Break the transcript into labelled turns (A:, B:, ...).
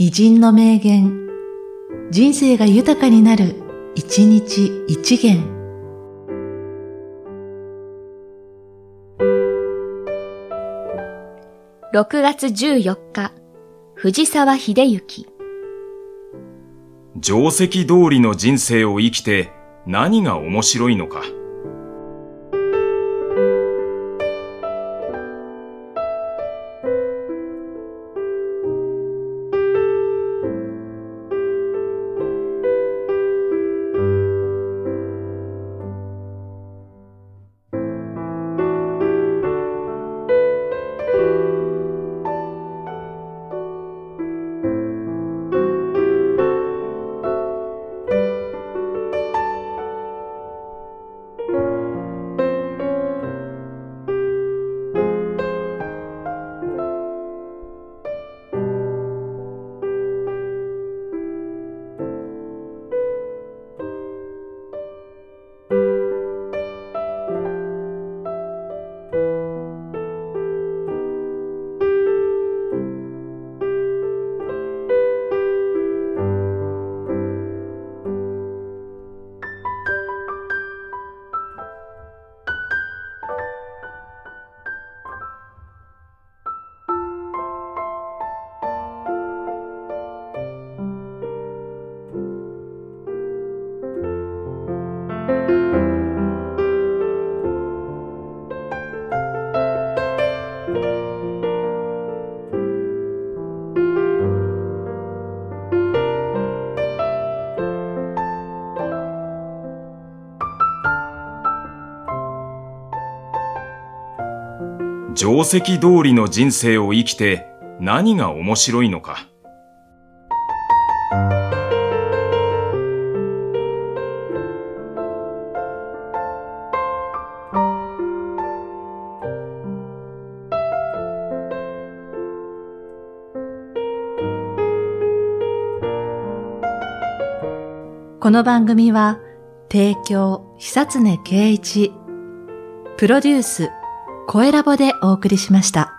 A: 偉人の名言、人生が豊かになる、一日一元。
B: 6月14日、藤沢秀幸。
C: 定石通りの人生を生きて何が面白いのか。定石通りの人生を生きて何が面白いのか。
A: この番組は、提供、久常圭一、プロデュース、声ラボでお送りしました。